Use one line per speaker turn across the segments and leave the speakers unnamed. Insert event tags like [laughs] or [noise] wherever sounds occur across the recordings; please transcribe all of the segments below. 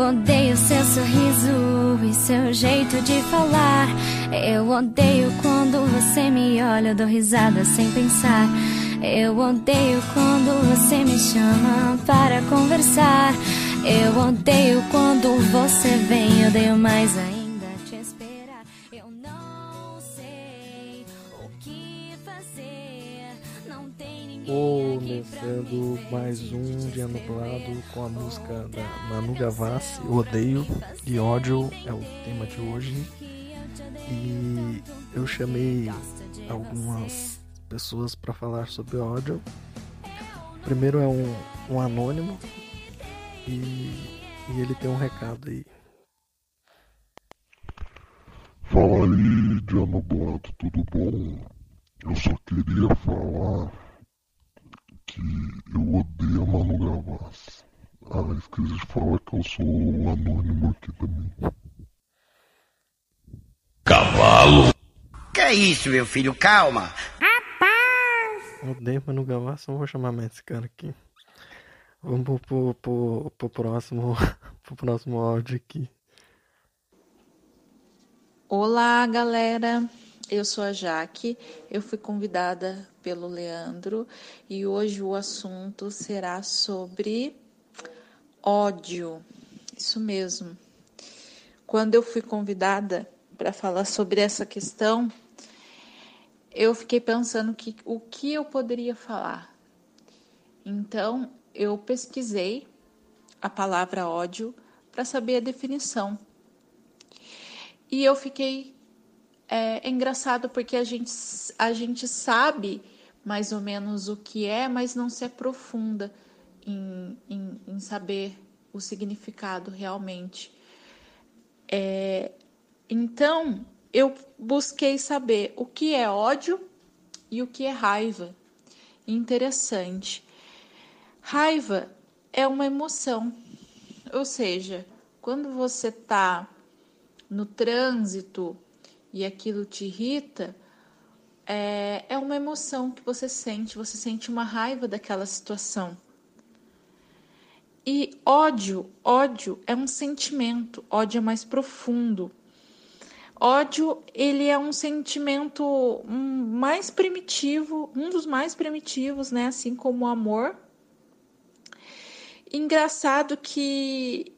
odeio seu sorriso e seu jeito de falar. Eu odeio quando você me olha, dou risada sem pensar. Eu odeio quando você me chama para conversar. Eu odeio quando você vem, odeio mais ainda
Começando mais um dia nublado com a música da Manu Gavassi, Odeio e Ódio é o tema de hoje. E eu chamei algumas pessoas para falar sobre ódio. Primeiro é um, um anônimo e, e ele tem um recado aí.
Fala aí, dia nublado, tudo bom? Eu só queria falar que eu odeio a Manu Gavassi. Ah, esqueci de falar que eu sou um anônimo aqui também.
Cavalo.
Que é isso, meu filho? Calma.
Odeio Manu Gavassi, não vou chamar mais esse cara aqui. Vamos pro, pro, pro, pro próximo [laughs] pro próximo áudio aqui.
Olá, galera. Eu sou a Jaque. Eu fui convidada pelo Leandro e hoje o assunto será sobre ódio. Isso mesmo. Quando eu fui convidada para falar sobre essa questão, eu fiquei pensando que o que eu poderia falar. Então, eu pesquisei a palavra ódio para saber a definição. E eu fiquei é, é engraçado porque a gente, a gente sabe mais ou menos o que é, mas não se aprofunda em, em, em saber o significado realmente. É, então, eu busquei saber o que é ódio e o que é raiva. Interessante. Raiva é uma emoção, ou seja, quando você está no trânsito e aquilo te irrita, é, é uma emoção que você sente, você sente uma raiva daquela situação. E ódio, ódio é um sentimento, ódio é mais profundo. Ódio, ele é um sentimento mais primitivo, um dos mais primitivos, né? Assim como o amor. Engraçado que,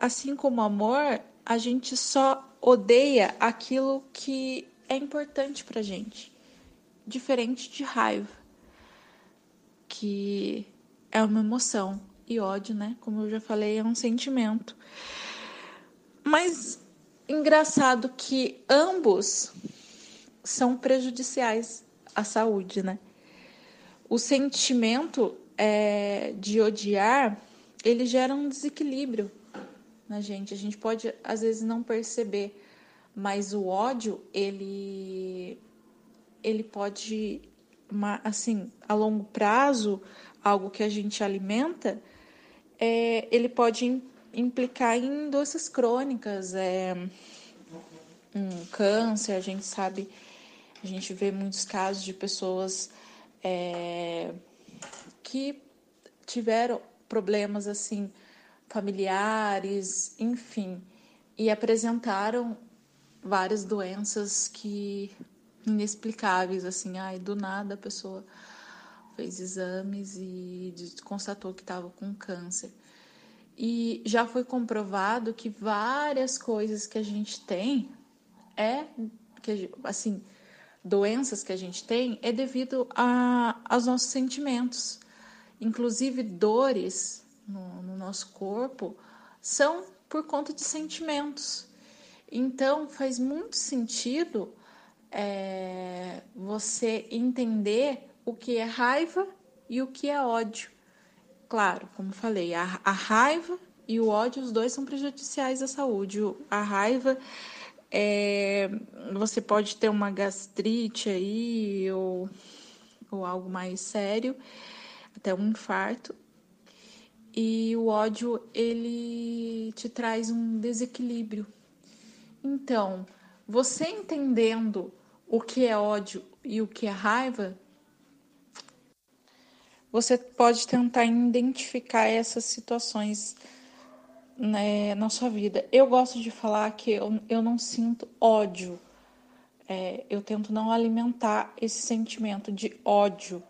assim como o amor, a gente só odeia aquilo que é importante pra gente. Diferente de raiva, que é uma emoção. E ódio, né? Como eu já falei, é um sentimento. Mas engraçado que ambos são prejudiciais à saúde, né? O sentimento é, de odiar, ele gera um desequilíbrio na gente. A gente pode às vezes não perceber, mas o ódio ele ele pode assim a longo prazo algo que a gente alimenta é, ele pode implicar em doenças crônicas, é, um câncer. A gente sabe, a gente vê muitos casos de pessoas é, que tiveram problemas assim familiares, enfim, e apresentaram várias doenças que inexplicáveis, assim, ai, do nada a pessoa fez exames e constatou que estava com câncer. E já foi comprovado que várias coisas que a gente tem é que assim, doenças que a gente tem é devido a, aos nossos sentimentos. Inclusive dores no, no nosso corpo são por conta de sentimentos. Então, faz muito sentido é, você entender o que é raiva e o que é ódio. Claro, como falei, a, a raiva e o ódio, os dois são prejudiciais à saúde. A raiva, é, você pode ter uma gastrite aí ou, ou algo mais sério, até um infarto. E o ódio, ele te traz um desequilíbrio. Então, você entendendo o que é ódio e o que é raiva, você pode tentar identificar essas situações né, na sua vida. Eu gosto de falar que eu, eu não sinto ódio. É, eu tento não alimentar esse sentimento de ódio.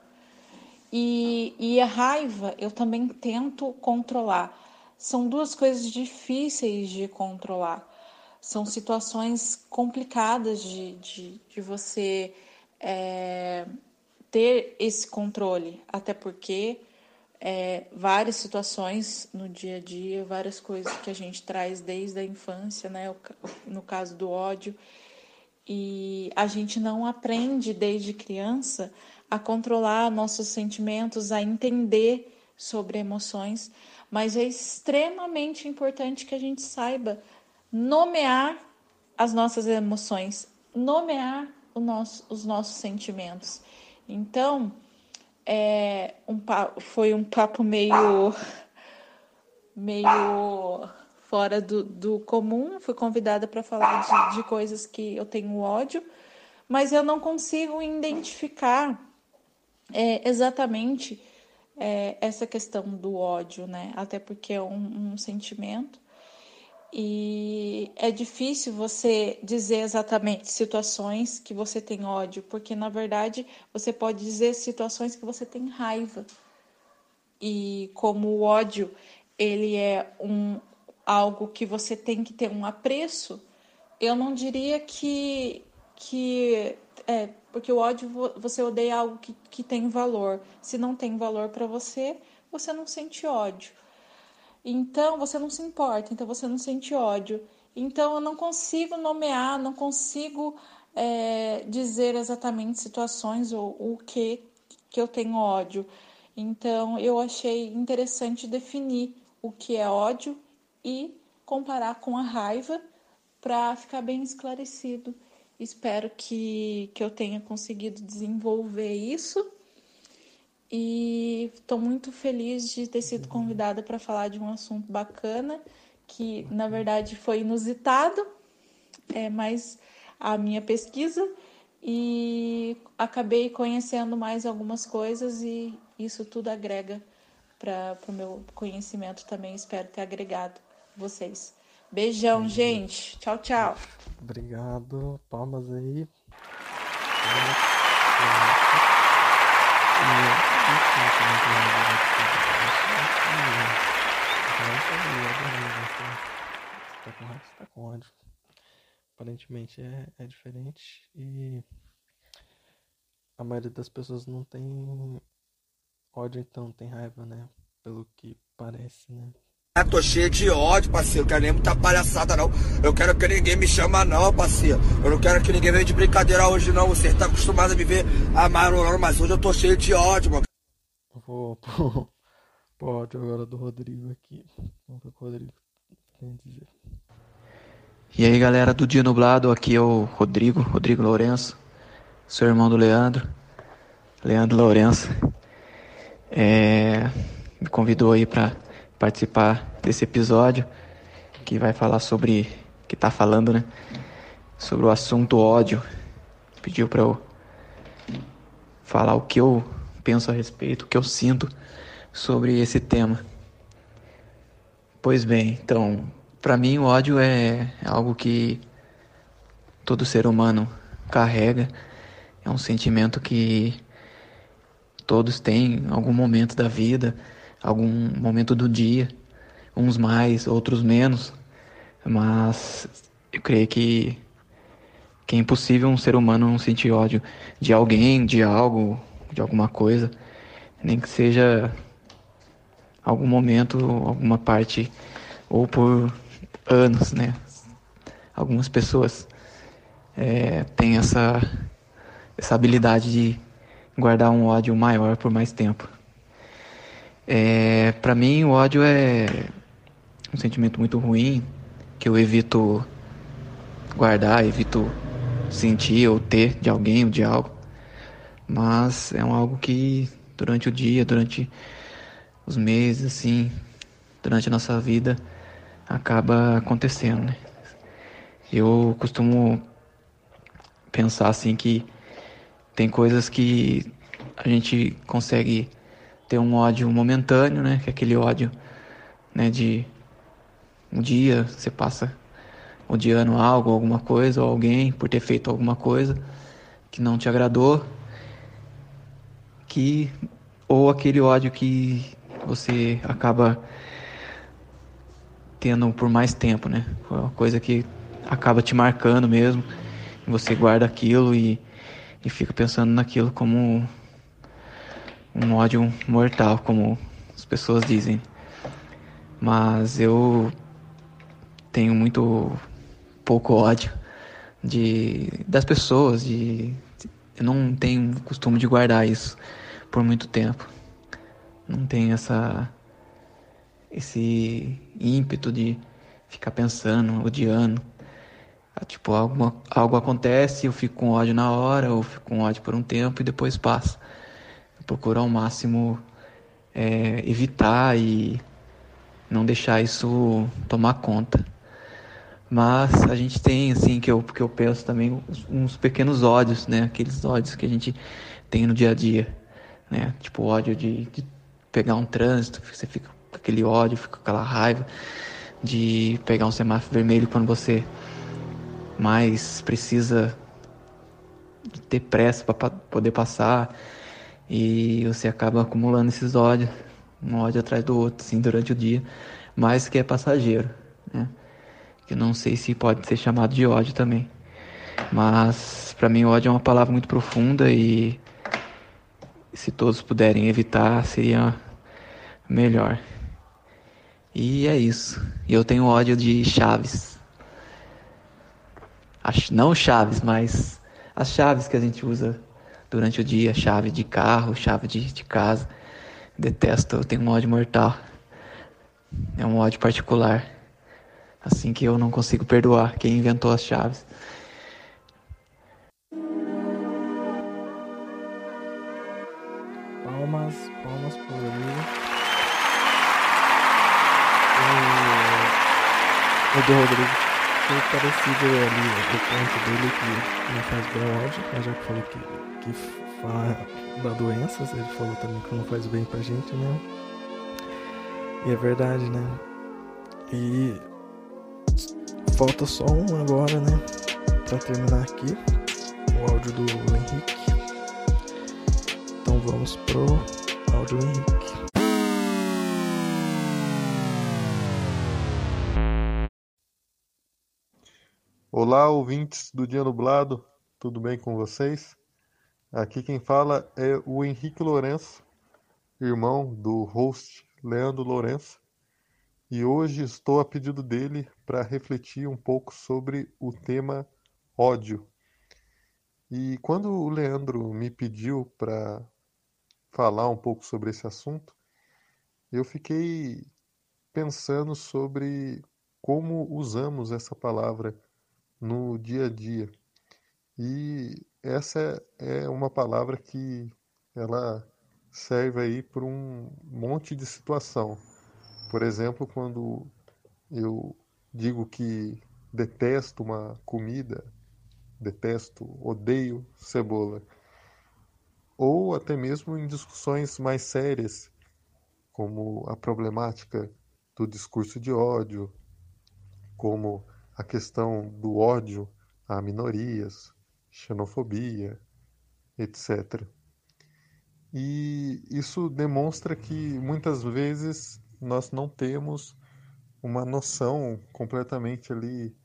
E, e a raiva eu também tento controlar. São duas coisas difíceis de controlar. São situações complicadas de, de, de você é, ter esse controle, até porque é, várias situações no dia a dia, várias coisas que a gente traz desde a infância, né? No caso do ódio, e a gente não aprende desde criança a controlar nossos sentimentos, a entender sobre emoções, mas é extremamente importante que a gente saiba nomear as nossas emoções, nomear nosso, os nossos sentimentos. Então, é um, foi um papo meio, meio fora do, do comum. Fui convidada para falar de, de coisas que eu tenho ódio, mas eu não consigo identificar é, exatamente é, essa questão do ódio, né? Até porque é um, um sentimento e é difícil você dizer exatamente situações que você tem ódio, porque na verdade você pode dizer situações que você tem raiva. E como o ódio, ele é um algo que você tem que ter um apreço, eu não diria que que é, porque o ódio você odeia algo que, que tem valor. Se não tem valor para você, você não sente ódio. Então você não se importa, então você não sente ódio. Então eu não consigo nomear, não consigo é, dizer exatamente situações ou o que que eu tenho ódio. Então eu achei interessante definir o que é ódio e comparar com a raiva para ficar bem esclarecido. Espero que, que eu tenha conseguido desenvolver isso e estou muito feliz de ter sido convidada para falar de um assunto bacana que na verdade foi inusitado, é mais a minha pesquisa e acabei conhecendo mais algumas coisas e isso tudo agrega para o meu conhecimento também. Espero ter agregado vocês. Beijão, gente. Tchau, tchau.
Obrigado. Palmas aí. Tá com raiva, tá com ódio. Aparentemente é, é diferente e a maioria das pessoas não tem ódio, então tem raiva, né? Pelo que parece, né?
Eu tô cheio de ódio, parceiro. Quero nem muita palhaçada, não. Eu quero que ninguém me chama, não, parceiro. Eu não quero que ninguém venha de brincadeira hoje, não. Você tá acostumado a me ver amarelando, mas hoje eu tô cheio de ódio, mano.
Vou pro, pro áudio agora do Rodrigo aqui. Vamos ver o que o Rodrigo tem a dizer.
E aí galera do Dia Nublado, aqui é o Rodrigo, Rodrigo Lourenço, seu irmão do Leandro, Leandro Lourenço. É, me convidou aí para participar desse episódio que vai falar sobre, que tá falando, né? Sobre o assunto ódio. Pediu para eu falar o que eu penso a respeito, o que eu sinto sobre esse tema. Pois bem, então, para mim o ódio é algo que todo ser humano carrega. É um sentimento que todos têm em algum momento da vida, algum momento do dia, uns mais, outros menos. Mas eu creio que, que é impossível um ser humano não sentir ódio de alguém, de algo, de alguma coisa, nem que seja algum momento, alguma parte, ou por anos, né? Algumas pessoas é, têm essa, essa habilidade de guardar um ódio maior por mais tempo. É, para mim, o ódio é um sentimento muito ruim que eu evito guardar, evito sentir ou ter de alguém ou de algo. Mas é um algo que durante o dia, durante os meses, assim, durante a nossa vida, acaba acontecendo, né? Eu costumo pensar assim que tem coisas que a gente consegue ter um ódio momentâneo, né? Que é aquele ódio, né? De um dia você passa odiando algo, alguma coisa ou alguém por ter feito alguma coisa que não te agradou, que ou aquele ódio que você acaba tendo por mais tempo, né? Uma coisa que acaba te marcando mesmo. Você guarda aquilo e, e fica pensando naquilo como um ódio mortal, como as pessoas dizem. Mas eu tenho muito pouco ódio de das pessoas, de eu não tenho costume de guardar isso por muito tempo. Não tenho essa esse ímpeto de ficar pensando, odiando. Ah, tipo, algo, algo acontece, eu fico com ódio na hora, ou fico com ódio por um tempo e depois passa. Eu procuro ao máximo é, evitar e não deixar isso tomar conta. Mas a gente tem, assim, que eu, que eu penso também, uns pequenos ódios, né? Aqueles ódios que a gente tem no dia a dia, né? Tipo, ódio de, de pegar um trânsito, você fica com aquele ódio, fica com aquela raiva de pegar um semáforo vermelho quando você mais precisa ter pressa para poder passar e você acaba acumulando esses ódios, um ódio atrás do outro, assim, durante o dia, mas que é passageiro, né? Que não sei se pode ser chamado de ódio também. Mas para mim ódio é uma palavra muito profunda e se todos puderem evitar seria melhor. E é isso. Eu tenho ódio de chaves. Não chaves, mas as chaves que a gente usa durante o dia, chave de carro, chave de, de casa. Detesto, eu tenho um ódio mortal. É um ódio particular. Assim que eu não consigo perdoar quem inventou as chaves.
Palmas, palmas por ele. O, Rodrigo foi parecido ali o ponto dele que não faz bem ao ódio, mas já que falou que, que fala da doenças, ele falou também que não faz bem pra gente, né? E é verdade, né? E falta só um agora, né? Pra terminar aqui. O áudio do Henrique. Então vamos pro áudio do Henrique.
Olá, ouvintes do Dia Nublado, tudo bem com vocês? Aqui quem fala é o Henrique Lourenço, irmão do host Leandro Lourenço, e hoje estou a pedido dele para refletir um pouco sobre o tema ódio. E quando o Leandro me pediu para falar um pouco sobre esse assunto, eu fiquei pensando sobre como usamos essa palavra no dia a dia. E essa é uma palavra que ela serve aí para um monte de situação. Por exemplo, quando eu digo que detesto uma comida, detesto, odeio cebola. Ou até mesmo em discussões mais sérias, como a problemática do discurso de ódio, como a questão do ódio a minorias, xenofobia, etc. E isso demonstra que muitas vezes nós não temos uma noção completamente ali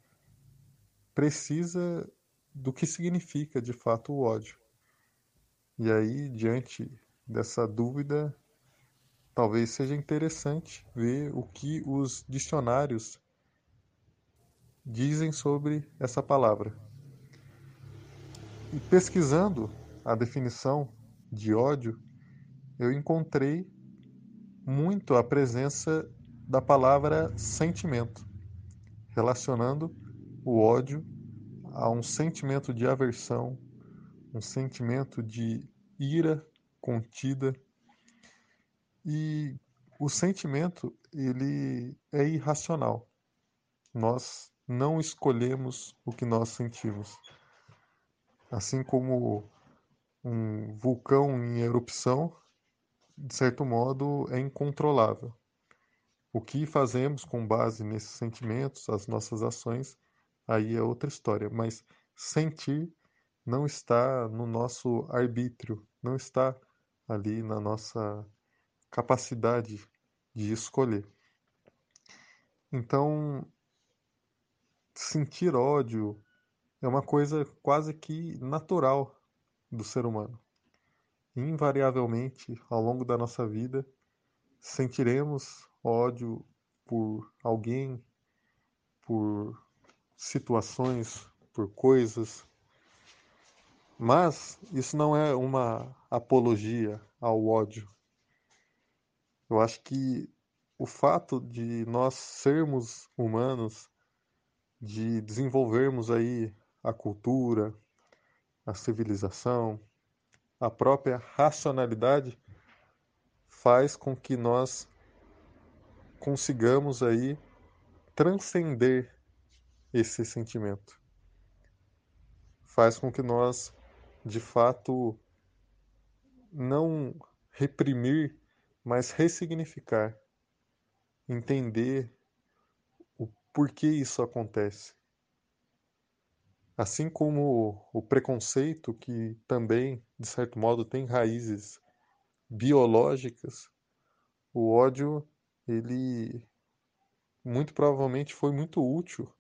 precisa do que significa de fato o ódio. E aí, diante dessa dúvida, talvez seja interessante ver o que os dicionários dizem sobre essa palavra. E pesquisando a definição de ódio, eu encontrei muito a presença da palavra sentimento, relacionando o ódio a um sentimento de aversão, um sentimento de ira contida. E o sentimento, ele é irracional. Nós não escolhemos o que nós sentimos. Assim como um vulcão em erupção, de certo modo, é incontrolável. O que fazemos com base nesses sentimentos, as nossas ações, aí é outra história. Mas sentir não está no nosso arbítrio, não está ali na nossa capacidade de escolher. Então, sentir ódio é uma coisa quase que natural do ser humano. Invariavelmente, ao longo da nossa vida, sentiremos ódio por alguém, por situações, por coisas. Mas isso não é uma apologia ao ódio. Eu acho que o fato de nós sermos humanos, de desenvolvermos aí a cultura, a civilização, a própria racionalidade, faz com que nós consigamos aí transcender esse sentimento. Faz com que nós, de fato, não reprimir, mas ressignificar, entender o porquê isso acontece. Assim como o preconceito, que também, de certo modo, tem raízes biológicas, o ódio, ele muito provavelmente foi muito útil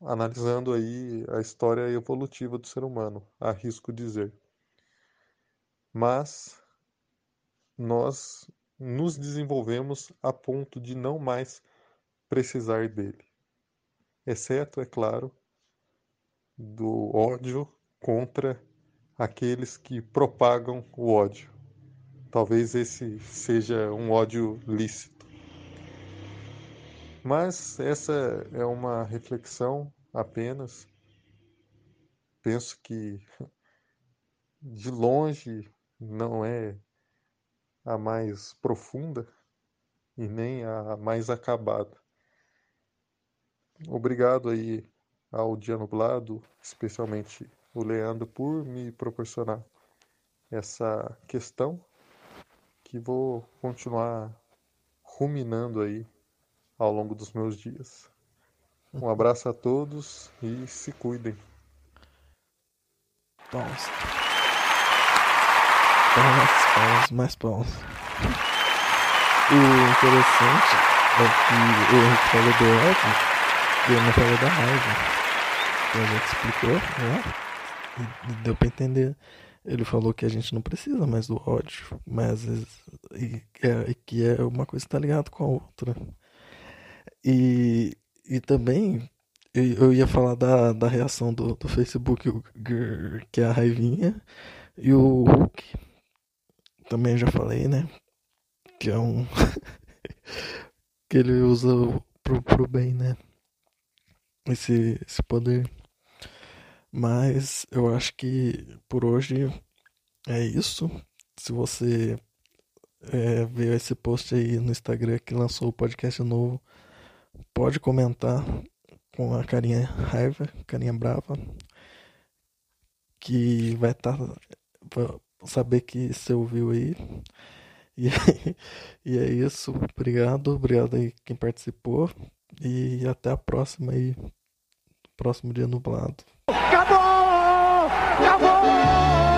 analisando aí a história evolutiva do ser humano, arrisco dizer. Mas nós nos desenvolvemos a ponto de não mais precisar dele. Exceto, é claro, do ódio contra aqueles que propagam o ódio. Talvez esse seja um ódio lícito. Mas essa é uma reflexão apenas. Penso que [laughs] de longe não é a mais profunda e nem a mais acabada. Obrigado aí ao Dia Nublado, especialmente o Leandro, por me proporcionar essa questão que vou continuar ruminando aí ao longo dos meus dias. Um abraço a todos e se cuidem.
Palmas. Palmas, palmas, mais palmas. O interessante é que o Henrique falou do ódio eu não falei da raiva a gente explicou, né? E, deu pra entender. Ele falou que a gente não precisa mais do ódio, mas e, é, e que é uma coisa que tá ligado com a outra. E, e também eu ia falar da, da reação do, do Facebook, que é a raivinha, e o Hulk, também já falei, né? Que é um. [laughs] que ele usa pro, pro bem, né? Esse, esse poder. Mas eu acho que por hoje é isso. Se você é, esse post aí no Instagram que lançou o podcast novo, pode comentar com a carinha raiva, carinha brava, que vai estar tá, saber que você ouviu aí. E, [laughs] e é isso. Obrigado, obrigado aí quem participou e até a próxima aí. Próximo dia nublado. Acabou! Acabou!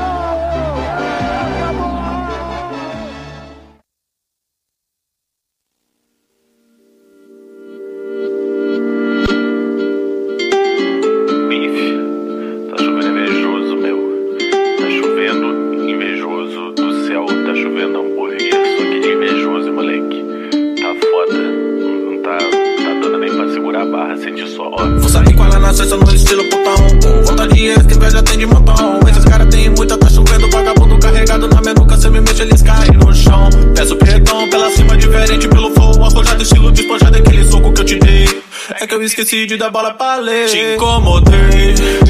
De dar bola pra ler. Te incomodei.